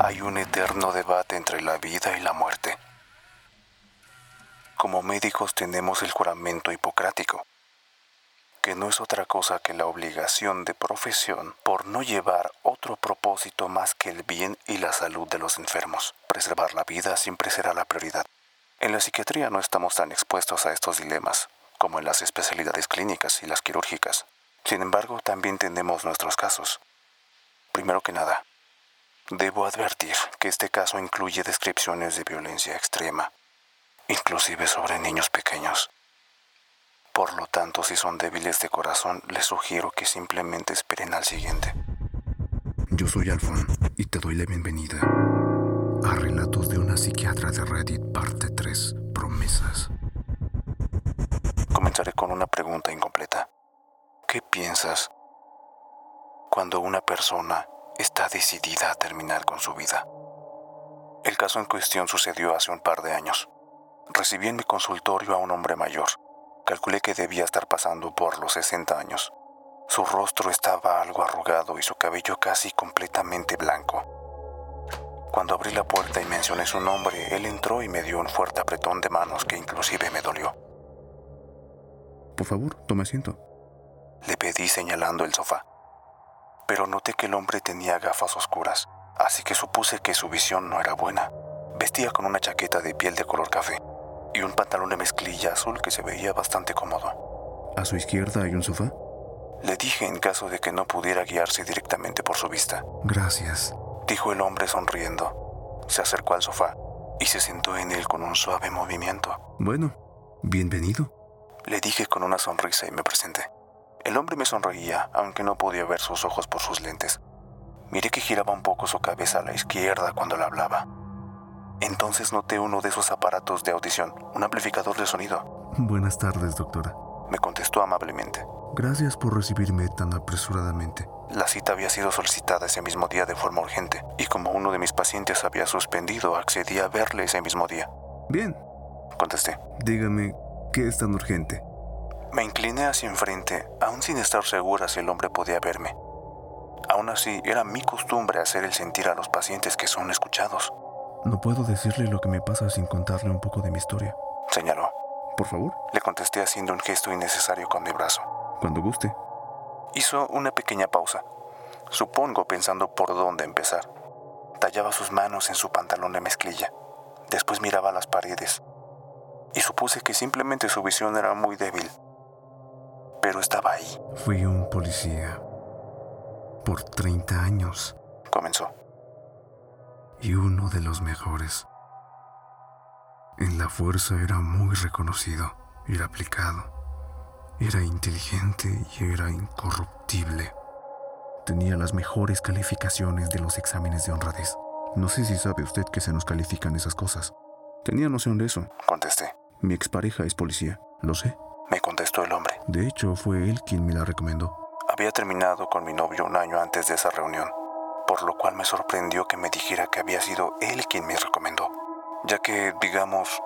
hay un eterno debate entre la vida y la muerte. Como médicos tenemos el juramento hipocrático, que no es otra cosa que la obligación de profesión por no llevar otro propósito más que el bien y la salud de los enfermos. Preservar la vida siempre será la prioridad. En la psiquiatría no estamos tan expuestos a estos dilemas como en las especialidades clínicas y las quirúrgicas. Sin embargo, también tenemos nuestros casos. Primero que nada, debo advertir que este caso incluye descripciones de violencia extrema, inclusive sobre niños pequeños. Por lo tanto, si son débiles de corazón, les sugiero que simplemente esperen al siguiente. Yo soy Alfon y te doy la bienvenida a Relatos de una psiquiatra de Reddit, parte 3, promesas. Comenzaré con una pregunta incompleta. ¿Qué piensas cuando una persona está decidida a terminar con su vida? El caso en cuestión sucedió hace un par de años. Recibí en mi consultorio a un hombre mayor. Calculé que debía estar pasando por los 60 años. Su rostro estaba algo arrugado y su cabello casi completamente blanco. Cuando abrí la puerta y mencioné su nombre, él entró y me dio un fuerte apretón de manos que inclusive me dolió. Por favor, tome asiento. Le pedí señalando el sofá. Pero noté que el hombre tenía gafas oscuras, así que supuse que su visión no era buena. Vestía con una chaqueta de piel de color café y un pantalón de mezclilla azul que se veía bastante cómodo. ¿A su izquierda hay un sofá? Le dije en caso de que no pudiera guiarse directamente por su vista. Gracias, dijo el hombre sonriendo. Se acercó al sofá y se sentó en él con un suave movimiento. Bueno, bienvenido. Le dije con una sonrisa y me presenté. El hombre me sonreía, aunque no podía ver sus ojos por sus lentes. Miré que giraba un poco su cabeza a la izquierda cuando le hablaba. Entonces noté uno de esos aparatos de audición, un amplificador de sonido. Buenas tardes, doctora. Me contestó amablemente. Gracias por recibirme tan apresuradamente. La cita había sido solicitada ese mismo día de forma urgente, y como uno de mis pacientes había suspendido, accedí a verle ese mismo día. Bien, Contesté. dígame, ¿qué es tan urgente? Me incliné hacia enfrente, aún sin estar segura si el hombre podía verme. Aún así, era mi costumbre hacer el sentir a los pacientes que son escuchados, No puedo decirle lo que me pasa sin contarle un poco de mi historia. señaló. Por favor, Le contesté haciendo un gesto innecesario con mi brazo. cuando guste. Hizo una pequeña pausa, supongo pensando por dónde empezar. Tallaba sus manos en su pantalón de mezclilla. Después miraba las paredes. Y supuse que simplemente su visión era muy débil. Pero estaba ahí, Fui un policía por 30 años comenzó. y uno de los mejores. En la fuerza era muy reconocido, era aplicado, era inteligente y era incorruptible. Tenía las mejores calificaciones de los exámenes de honradez. No sé si sabe usted que se nos califican esas cosas. Tenía noción de eso. Contesté. Mi expareja es policía, lo sé. De hecho, fue él quien me la recomendó. Había terminado con mi novio un año antes de esa reunión, por lo cual me sorprendió que me dijera que había sido él quien me recomendó, ya que, digamos,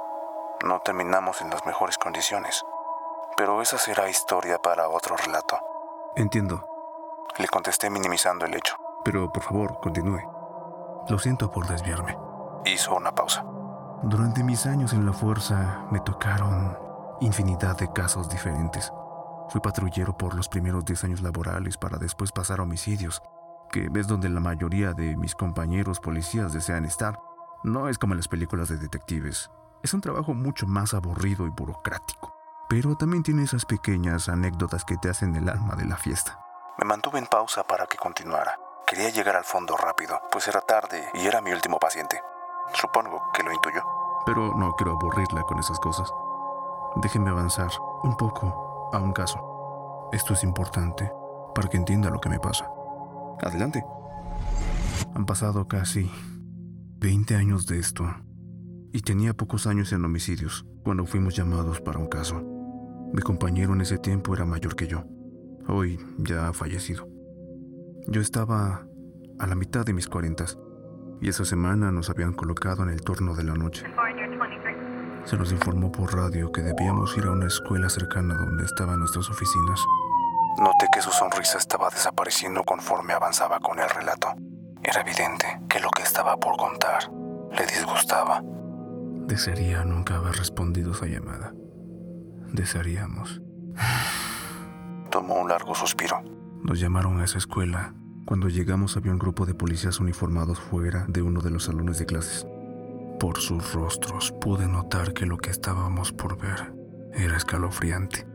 no terminamos en las mejores condiciones. Pero esa será historia para otro relato. Entiendo, Le contesté minimizando el hecho. pero por favor, continúe. Lo siento por desviarme. Hizo una pausa. Durante mis años en la fuerza me tocaron infinidad de casos diferentes. Fui patrullero por los primeros 10 años laborales para después pasar a homicidios, que es donde la mayoría de mis compañeros policías desean estar. No es como en las películas de detectives. Es un trabajo mucho más aburrido y burocrático. Pero también tiene esas pequeñas anécdotas que te hacen el alma de la fiesta. Me mantuve en pausa para que continuara. Quería llegar al fondo rápido, pues era tarde y era mi último paciente. Supongo que lo intuyó. Pero no quiero aburrirla con esas cosas. Déjeme avanzar un poco a un caso. Esto es importante para que entienda lo que me pasa. Adelante. Han pasado casi 20 años de esto y tenía pocos años en homicidios cuando fuimos llamados para un caso. Mi compañero en ese tiempo era mayor que yo. Hoy ya ha fallecido. Yo estaba a la mitad de mis cuarentas y esa semana nos habían colocado en el turno de la noche. Se nos informó por radio que debíamos ir a una escuela cercana donde estaban nuestras oficinas. Noté que su sonrisa estaba desapareciendo conforme avanzaba con el relato. Era evidente que lo que estaba por contar le disgustaba. Desearía nunca haber respondido esa llamada. Desearíamos. Tomó un largo suspiro. Nos llamaron a esa escuela. Cuando llegamos había un grupo de policías uniformados fuera de uno de los salones de clases. Por sus rostros pude notar que lo que estábamos por ver era escalofriante.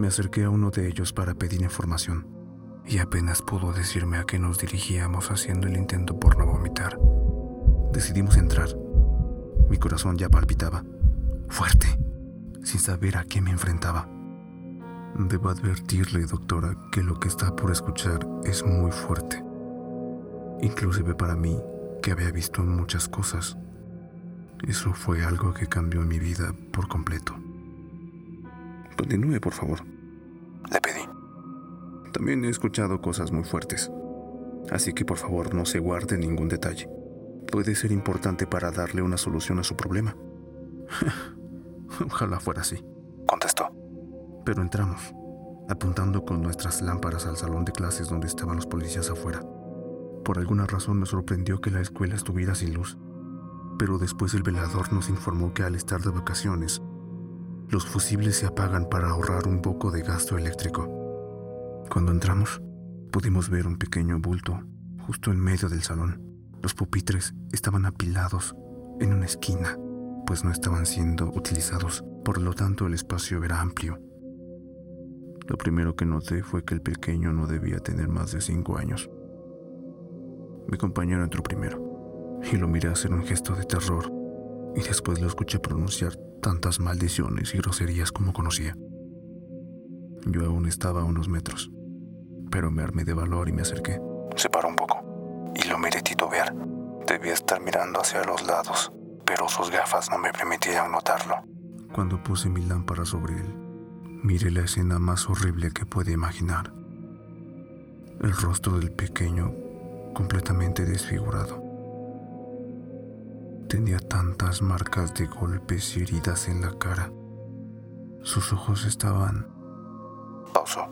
Me acerqué a uno de ellos para pedir información y apenas pudo decirme a qué nos dirigíamos haciendo el intento por no vomitar. Decidimos entrar. Mi corazón ya palpitaba, fuerte, sin saber a qué me enfrentaba. Debo advertirle, doctora, que lo que está por escuchar es muy fuerte. Inclusive para mí, que había visto muchas cosas. Eso fue algo que cambió mi vida por completo. Continúe, por favor. Le pedí. También he escuchado cosas muy fuertes. Así que por favor no se guarde ningún detalle. Puede ser importante para darle una solución a su problema. Ojalá fuera así. Contestó. Pero entramos, apuntando con nuestras lámparas al salón de clases donde estaban los policías afuera. Por alguna razón me sorprendió que la escuela estuviera sin luz, pero después el velador nos informó que al estar de vacaciones, los fusibles se apagan para ahorrar un poco de gasto eléctrico. Cuando entramos, pudimos ver un pequeño bulto justo en medio del salón. Los pupitres estaban apilados en una esquina, pues no estaban siendo utilizados, por lo tanto el espacio era amplio. Lo primero que noté fue que el pequeño no debía tener más de cinco años. Mi compañero entró primero y lo miré hacer un gesto de terror y después lo escuché pronunciar tantas maldiciones y groserías como conocía. Yo aún estaba a unos metros, pero me armé de valor y me acerqué. Se paró un poco y lo miré titubear. Debía estar mirando hacia los lados, pero sus gafas no me permitían notarlo. Cuando puse mi lámpara sobre él, miré la escena más horrible que puede imaginar. El rostro del pequeño completamente desfigurado. Tenía tantas marcas de golpes y heridas en la cara. Sus ojos estaban... Pausó.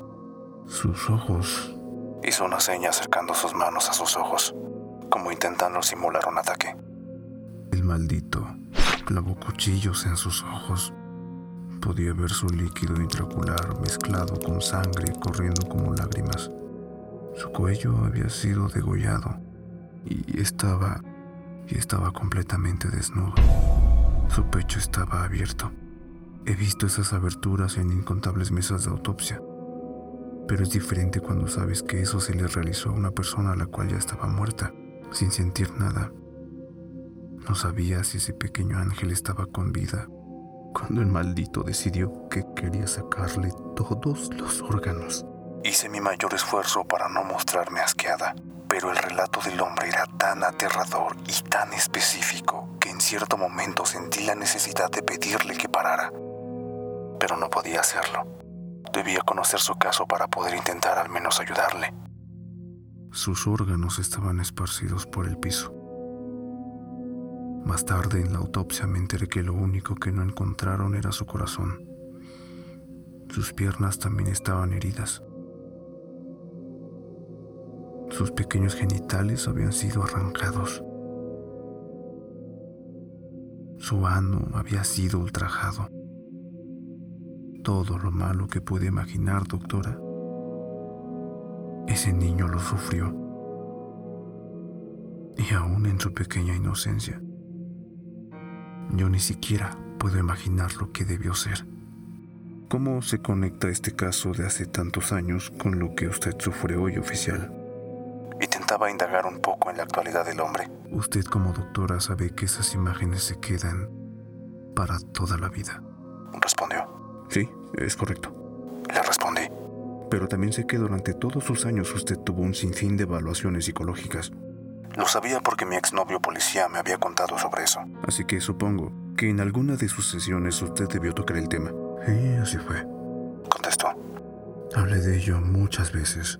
Sus ojos... Hizo una seña acercando sus manos a sus ojos, como intentando simular un ataque. El maldito clavó cuchillos en sus ojos. Podía ver su líquido intraocular mezclado con sangre corriendo como lágrimas. Su cuello había sido degollado y estaba y estaba completamente desnudo. Su pecho estaba abierto. He visto esas aberturas en incontables mesas de autopsia. Pero es diferente cuando sabes que eso se le realizó a una persona a la cual ya estaba muerta, sin sentir nada. No sabía si ese pequeño ángel estaba con vida cuando el maldito decidió que quería sacarle todos los órganos. Hice mi mayor esfuerzo para no mostrarme asqueada, pero el relato del hombre era tan aterrador y tan específico que en cierto momento sentí la necesidad de pedirle que parara. Pero no podía hacerlo. Debía conocer su caso para poder intentar al menos ayudarle. Sus órganos estaban esparcidos por el piso. Más tarde en la autopsia me enteré que lo único que no encontraron era su corazón. Sus piernas también estaban heridas. Sus pequeños genitales habían sido arrancados. Su ano había sido ultrajado. Todo lo malo que pude imaginar, doctora. Ese niño lo sufrió. Y aún en su pequeña inocencia, yo ni siquiera puedo imaginar lo que debió ser. ¿Cómo se conecta este caso de hace tantos años con lo que usted sufre hoy, oficial? Intentaba indagar un poco en la actualidad del hombre. Usted como doctora sabe que esas imágenes se quedan para toda la vida. Respondió. Sí, es correcto. Le respondí. Pero también sé que durante todos sus años usted tuvo un sinfín de evaluaciones psicológicas. Lo sabía porque mi exnovio policía me había contado sobre eso. Así que supongo que en alguna de sus sesiones usted debió tocar el tema. Sí, así fue. Contestó. Hablé de ello muchas veces,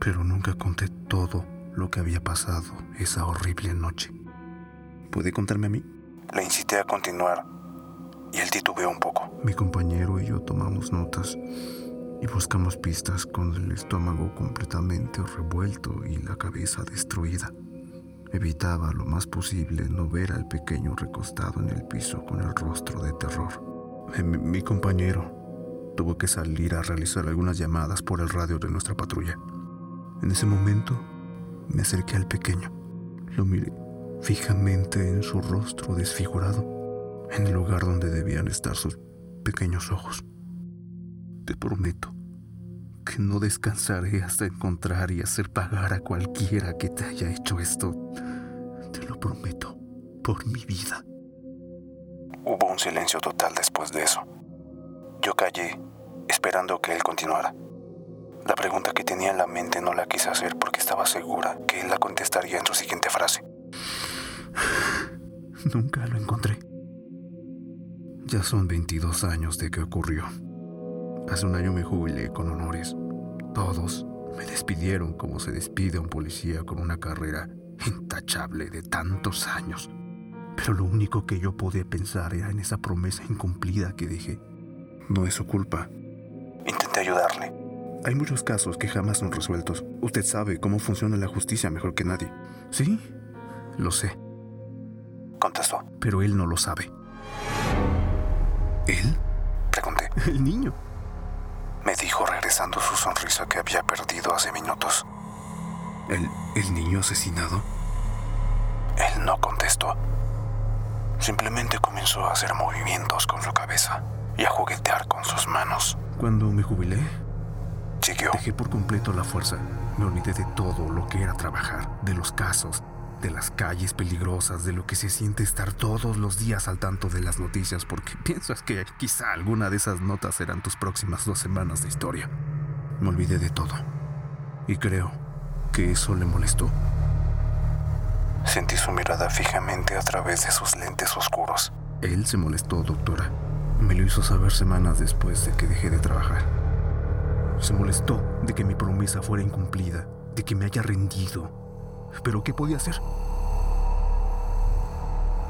pero nunca conté todo lo que había pasado esa horrible noche. ¿Puede contarme a mí? Le incité a continuar y él titubeó un poco. Mi compañero y yo tomamos notas y buscamos pistas con el estómago completamente revuelto y la cabeza destruida. Evitaba lo más posible no ver al pequeño recostado en el piso con el rostro de terror. Eh, mi, mi compañero tuvo que salir a realizar algunas llamadas por el radio de nuestra patrulla. En ese momento me acerqué al pequeño. Lo miré fijamente en su rostro desfigurado, en el lugar donde debían estar sus pequeños ojos. Te prometo que no descansaré hasta encontrar y hacer pagar a cualquiera que te haya hecho esto. Te lo prometo, por mi vida. Hubo un silencio total después de eso. Yo callé, esperando que él continuara. La pregunta que tenía en la mente no la quise hacer porque estaba segura que él la contestaría en su siguiente frase. Nunca lo encontré. Ya son 22 años de que ocurrió. Hace un año me jubilé con honores. Todos me despidieron como se despide a un policía con una carrera intachable de tantos años. Pero lo único que yo podía pensar era en esa promesa incumplida que dejé. No es su culpa. Intenté ayudarle. Hay muchos casos que jamás son resueltos. Usted sabe cómo funciona la justicia mejor que nadie. Sí, lo sé. Contestó. Pero él no lo sabe. ¿Él? Pregunté. El niño. Me dijo regresando su sonrisa que había perdido hace minutos. ¿El, el niño asesinado? Él no contestó. Simplemente comenzó a hacer movimientos con su cabeza y a juguetear con sus manos. Cuando me jubilé, Siguió. dejé por completo la fuerza. Me olvidé de todo lo que era trabajar, de los casos, de las calles peligrosas, de lo que se siente estar todos los días al tanto de las noticias, porque piensas que quizá alguna de esas notas serán tus próximas dos semanas de historia. Me olvidé de todo. Y creo que eso le molestó. Sentí su mirada fijamente a través de sus lentes oscuros. Él se molestó, doctora. Me lo hizo saber semanas después de que dejé de trabajar. Se molestó de que mi promesa fuera incumplida, de que me haya rendido. Pero ¿qué podía hacer?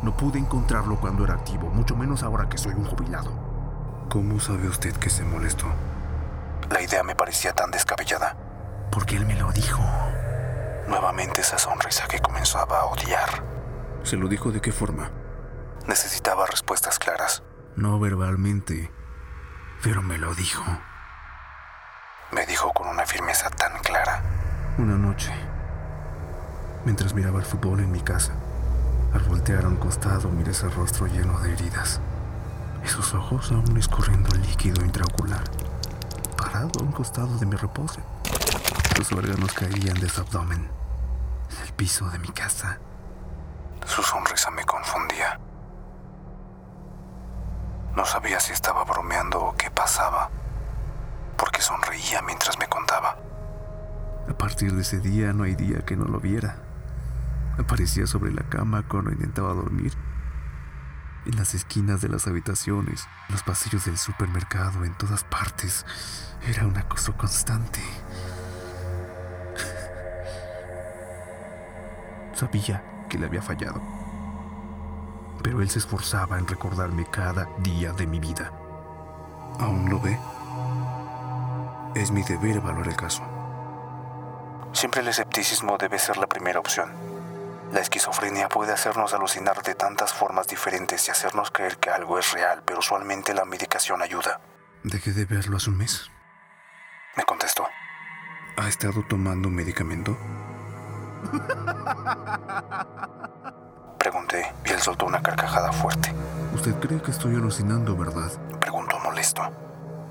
No pude encontrarlo cuando era activo, mucho menos ahora que soy un jubilado. ¿Cómo sabe usted que se molestó? La idea me parecía tan descabellada. Porque él me lo dijo. Nuevamente esa sonrisa que comenzaba a odiar. ¿Se lo dijo de qué forma? Necesitaba respuestas claras. No verbalmente, pero me lo dijo. Me dijo con una firmeza tan clara. Una noche, mientras miraba el fútbol en mi casa, al voltear a un costado miré ese rostro lleno de heridas y sus ojos aún escurriendo líquido intraocular, parado a un costado de mi reposo. Sus órganos caían de su abdomen, en el piso de mi casa. Su sonrisa me confundía. No sabía si estaba bromeando o qué pasaba, porque sonreía mientras me contaba. A partir de ese día no hay día que no lo viera. Aparecía sobre la cama cuando intentaba dormir, en las esquinas de las habitaciones, en los pasillos del supermercado, en todas partes. Era un acoso constante. Sabía que le había fallado, pero él se esforzaba en recordarme cada día de mi vida. ¿Aún lo ve? Es mi deber evaluar el caso. Siempre el escepticismo debe ser la primera opción. La esquizofrenia puede hacernos alucinar de tantas formas diferentes y hacernos creer que algo es real, pero usualmente la medicación ayuda. Dejé de verlo hace un mes. Me contestó. ¿Ha estado tomando medicamento? Pregunté y él soltó una carcajada fuerte. Usted cree que estoy alucinando, ¿verdad? Preguntó molesto.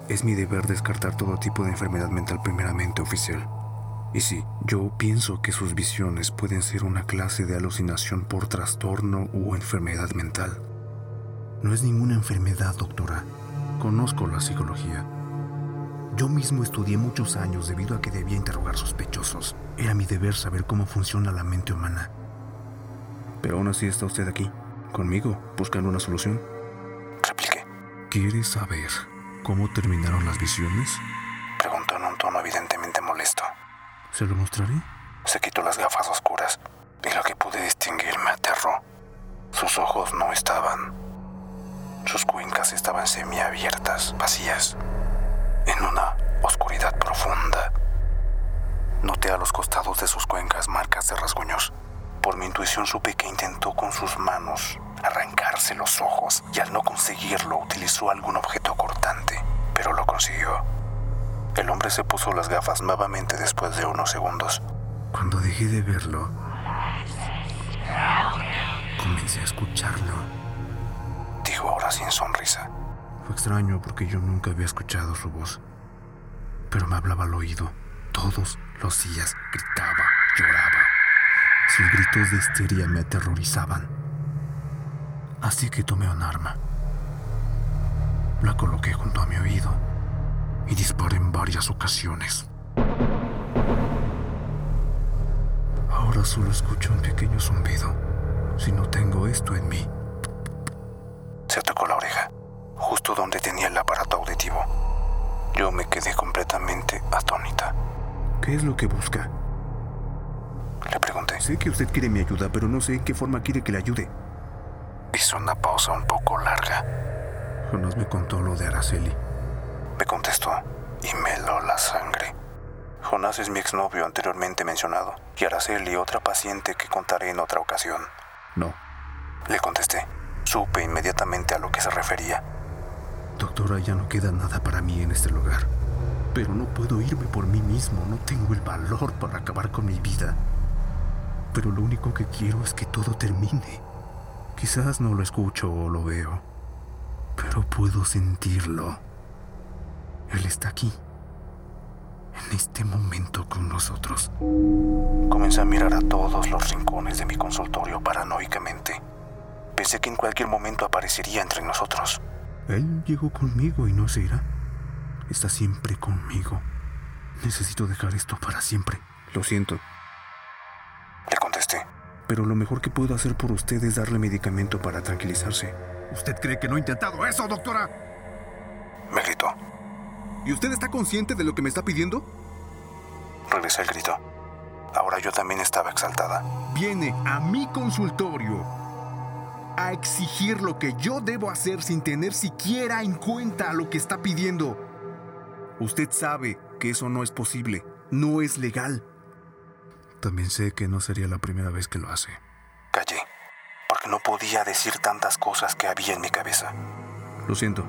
Es mi deber descartar todo tipo de enfermedad mental primeramente oficial. Y sí, yo pienso que sus visiones pueden ser una clase de alucinación por trastorno o enfermedad mental. No es ninguna enfermedad, doctora. Conozco la psicología. Yo mismo estudié muchos años debido a que debía interrogar sospechosos. Era mi deber saber cómo funciona la mente humana. Pero aún así está usted aquí, conmigo, buscando una solución. Repliqué. ¿Quiere saber cómo terminaron las visiones? Preguntó en un tono evidentemente molesto. ¿Se lo mostraré? Se quitó las gafas oscuras y lo que pude distinguir me aterró. Sus ojos no estaban. Sus cuencas estaban semiabiertas, vacías. En una oscuridad profunda. Noté a los costados de sus cuencas marcas de rasguños. Por mi intuición supe que intentó con sus manos arrancarse los ojos y al no conseguirlo utilizó algún objeto cortante, consiguió. El hombre se puso las gafas nuevamente después de unos segundos. Cuando dejé de verlo, comencé a escucharlo. Dijo ahora sin sonrisa. Fue extraño porque yo nunca había escuchado su voz, pero me hablaba al oído todos los días, gritaba, lloraba. Sus gritos de histeria me aterrorizaban. Así que tomé un arma. La coloqué junto a mi oído y disparé en varias ocasiones. Ahora solo escucho un pequeño zumbido si no tengo esto en mí. Se tocó la oreja, justo donde tenía el aparato auditivo. Yo me quedé completamente atónita. ¿Qué es lo que busca? Le pregunté. Sé que usted quiere mi ayuda, pero no sé en qué forma quiere que le ayude. Hizo una pausa un poco larga. Jonas me contó lo de Araceli. Me contestó y me heló la sangre. Jonás es mi exnovio anteriormente mencionado y Araceli otra paciente que contaré en otra ocasión. No. Le contesté. Supe inmediatamente a lo que se refería. Doctora, ya no queda nada para mí en este lugar. Pero no puedo irme por mí mismo, no tengo el valor para acabar con mi vida. Pero lo único que quiero es que todo termine. Quizás no lo escucho o lo veo, pero puedo sentirlo. Él está aquí, en este momento con nosotros. Comencé a mirar a todos los rincones de mi consultorio paranoicamente. Pensé que en cualquier momento aparecería entre nosotros. Él llegó conmigo y no se irá. Está siempre conmigo. Necesito dejar esto para siempre. Lo siento. Le contesté. Pero lo mejor que puedo hacer por usted es darle medicamento para tranquilizarse. ¿Usted cree que no he intentado eso, doctora? Me gritó. ¿Y usted está consciente de lo que me está pidiendo? Regresé el grito. Ahora yo también estaba exaltada. Viene a mi consultorio a exigir lo que yo debo hacer sin tener siquiera en cuenta lo que está pidiendo. Usted sabe que eso no es posible, no es legal. También sé que no sería la primera vez que lo hace. Callé, porque no podía decir tantas cosas que había en mi cabeza. Lo siento,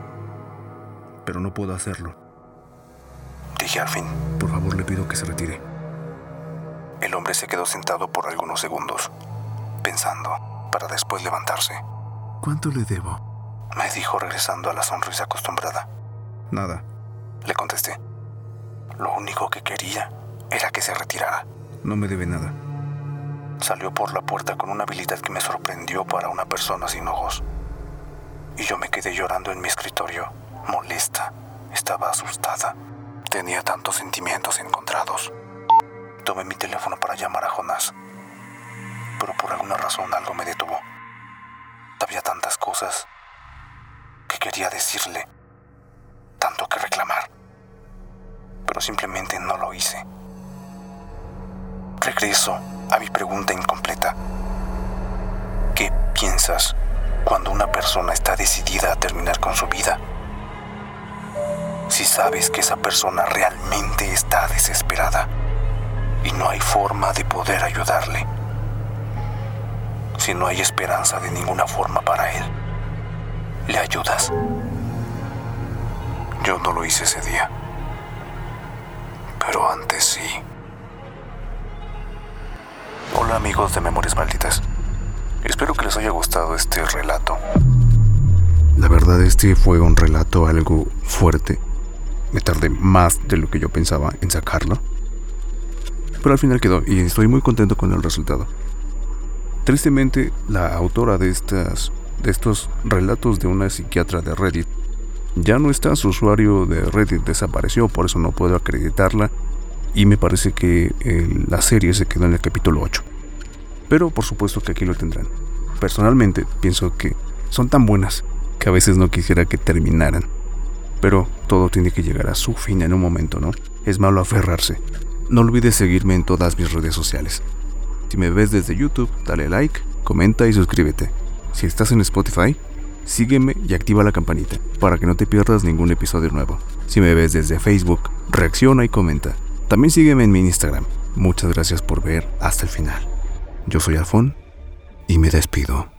pero no puedo hacerlo. Dije al fin. Por favor, le pido que se retire. El hombre se quedó sentado por algunos segundos, pensando, para después levantarse. ¿Cuánto le debo? Me dijo regresando a la sonrisa acostumbrada. Nada. Le contesté. Lo único que quería era que se retirara. No me debe nada. Salió por la puerta con una habilidad que me sorprendió para una persona sin ojos. Y yo me quedé llorando en mi escritorio, molesta. Estaba asustada. Tenía tantos sentimientos encontrados. Tomé mi teléfono para llamar a Jonás. Pero por alguna razón algo me detuvo. Había tantas cosas que quería decirle, tanto que reclamar. Pero simplemente no lo hice. Regreso a mi pregunta incompleta. ¿Qué piensas cuando una persona está decidida a terminar con su vida? Si sabes que esa persona realmente está desesperada y no hay forma de poder ayudarle. Si no hay esperanza de ninguna forma para él, ¿le ayudas? Yo no lo hice ese día, pero antes sí. Hola amigos de Memorias Malditas. Espero que les haya gustado este relato. La verdad este fue un relato algo fuerte. Me tardé más de lo que yo pensaba en sacarlo. Pero al final quedó y estoy muy contento con el resultado. Tristemente, la autora de, estas, de estos relatos de una psiquiatra de Reddit ya no está, su usuario de Reddit desapareció, por eso no puedo acreditarla y me parece que la serie se quedó en el capítulo 8. Pero por supuesto que aquí lo tendrán. Personalmente pienso que son tan buenas que a veces no quisiera que terminaran. Pero todo tiene que llegar a su fin en un momento, ¿no? Es malo aferrarse. No olvides seguirme en todas mis redes sociales. Si me ves desde YouTube, dale like, comenta y suscríbete. Si estás en Spotify, sígueme y activa la campanita para que no te pierdas ningún episodio nuevo. Si me ves desde Facebook, reacciona y comenta. También sígueme en mi Instagram. Muchas gracias por ver hasta el final. Yo soy Alfón y me despido.